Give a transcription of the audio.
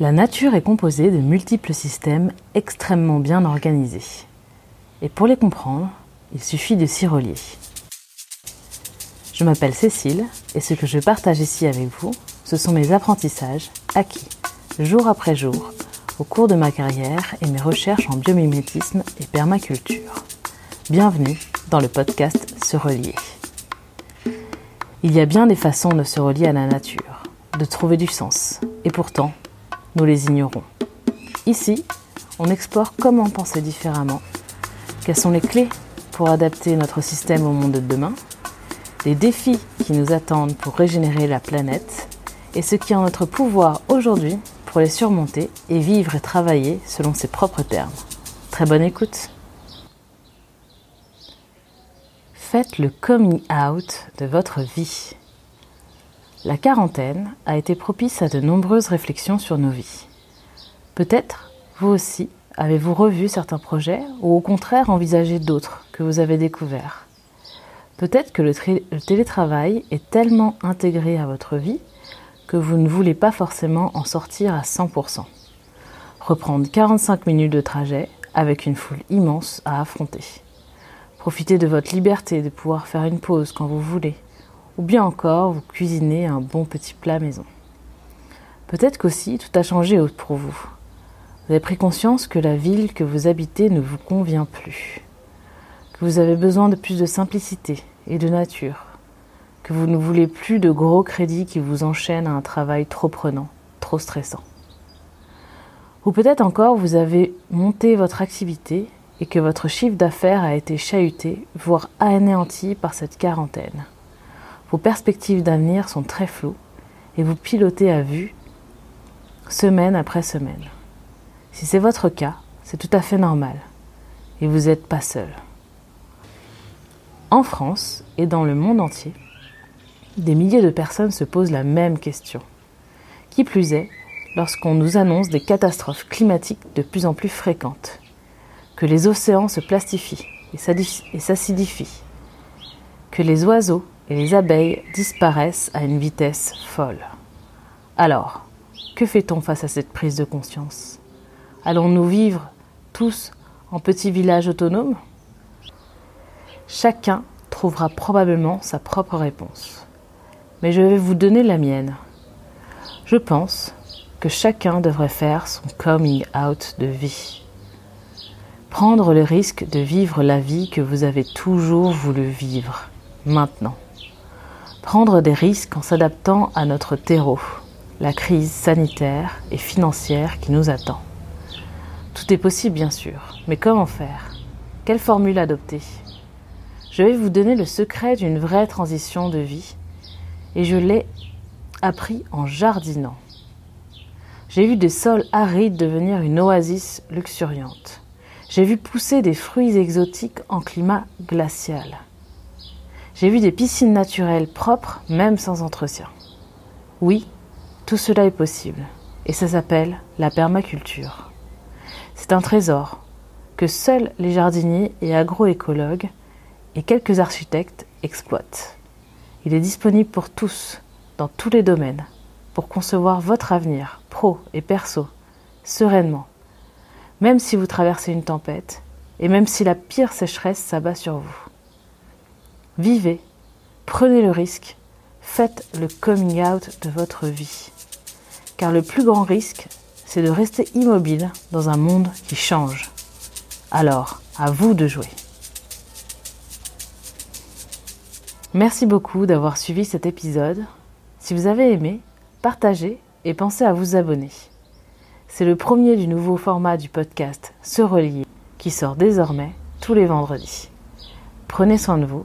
La nature est composée de multiples systèmes extrêmement bien organisés. Et pour les comprendre, il suffit de s'y relier. Je m'appelle Cécile et ce que je partage ici avec vous, ce sont mes apprentissages acquis jour après jour au cours de ma carrière et mes recherches en biomimétisme et permaculture. Bienvenue dans le podcast Se relier. Il y a bien des façons de se relier à la nature, de trouver du sens, et pourtant, nous les ignorons. Ici, on explore comment penser différemment, quelles sont les clés pour adapter notre système au monde de demain, les défis qui nous attendent pour régénérer la planète, et ce qui est en notre pouvoir aujourd'hui pour les surmonter et vivre et travailler selon ses propres termes. Très bonne écoute Faites le coming out de votre vie. La quarantaine a été propice à de nombreuses réflexions sur nos vies. Peut-être, vous aussi, avez-vous revu certains projets ou au contraire envisagé d'autres que vous avez découverts. Peut-être que le, télétravail est tellement intégré à votre vie que vous ne voulez pas forcément en sortir à 100%. Reprendre 45 minutes de trajet avec une foule immense à affronter. Profiter de votre liberté de pouvoir faire une pause quand vous voulez ou bien encore vous cuisinez un bon petit plat maison. Peut-être qu'aussi tout a changé pour vous. Vous avez pris conscience que la ville que vous habitez ne vous convient plus, que vous avez besoin de plus de simplicité et de nature, que vous ne voulez plus de gros crédits qui vous enchaînent à un travail trop prenant, trop stressant. Ou peut-être encore vous avez monté votre activité et que votre chiffre d'affaires a été chahuté, voire anéanti par cette quarantaine. Vos perspectives d'avenir sont très floues et vous pilotez à vue semaine après semaine. Si c'est votre cas, c'est tout à fait normal et vous n'êtes pas seul. En France et dans le monde entier, des milliers de personnes se posent la même question. Qui plus est, lorsqu'on nous annonce des catastrophes climatiques de plus en plus fréquentes, que les océans se plastifient et s'acidifient, que les oiseaux et les abeilles disparaissent à une vitesse folle. Alors, que fait-on face à cette prise de conscience? Allons-nous vivre tous en petits villages autonomes? Chacun trouvera probablement sa propre réponse. Mais je vais vous donner la mienne. Je pense que chacun devrait faire son coming out de vie. Prendre le risque de vivre la vie que vous avez toujours voulu vivre, maintenant prendre des risques en s'adaptant à notre terreau, la crise sanitaire et financière qui nous attend. Tout est possible bien sûr, mais comment faire? Quelle formule adopter? Je vais vous donner le secret d'une vraie transition de vie et je l'ai appris en jardinant. J'ai vu des sols arides devenir une oasis luxuriante. J'ai vu pousser des fruits exotiques en climat glacial. J'ai vu des piscines naturelles propres, même sans entretien. Oui, tout cela est possible, et ça s'appelle la permaculture. C'est un trésor que seuls les jardiniers et agroécologues et quelques architectes exploitent. Il est disponible pour tous, dans tous les domaines, pour concevoir votre avenir, pro et perso, sereinement, même si vous traversez une tempête, et même si la pire sécheresse s'abat sur vous. Vivez, prenez le risque, faites le coming out de votre vie. Car le plus grand risque, c'est de rester immobile dans un monde qui change. Alors, à vous de jouer. Merci beaucoup d'avoir suivi cet épisode. Si vous avez aimé, partagez et pensez à vous abonner. C'est le premier du nouveau format du podcast Se relier qui sort désormais tous les vendredis. Prenez soin de vous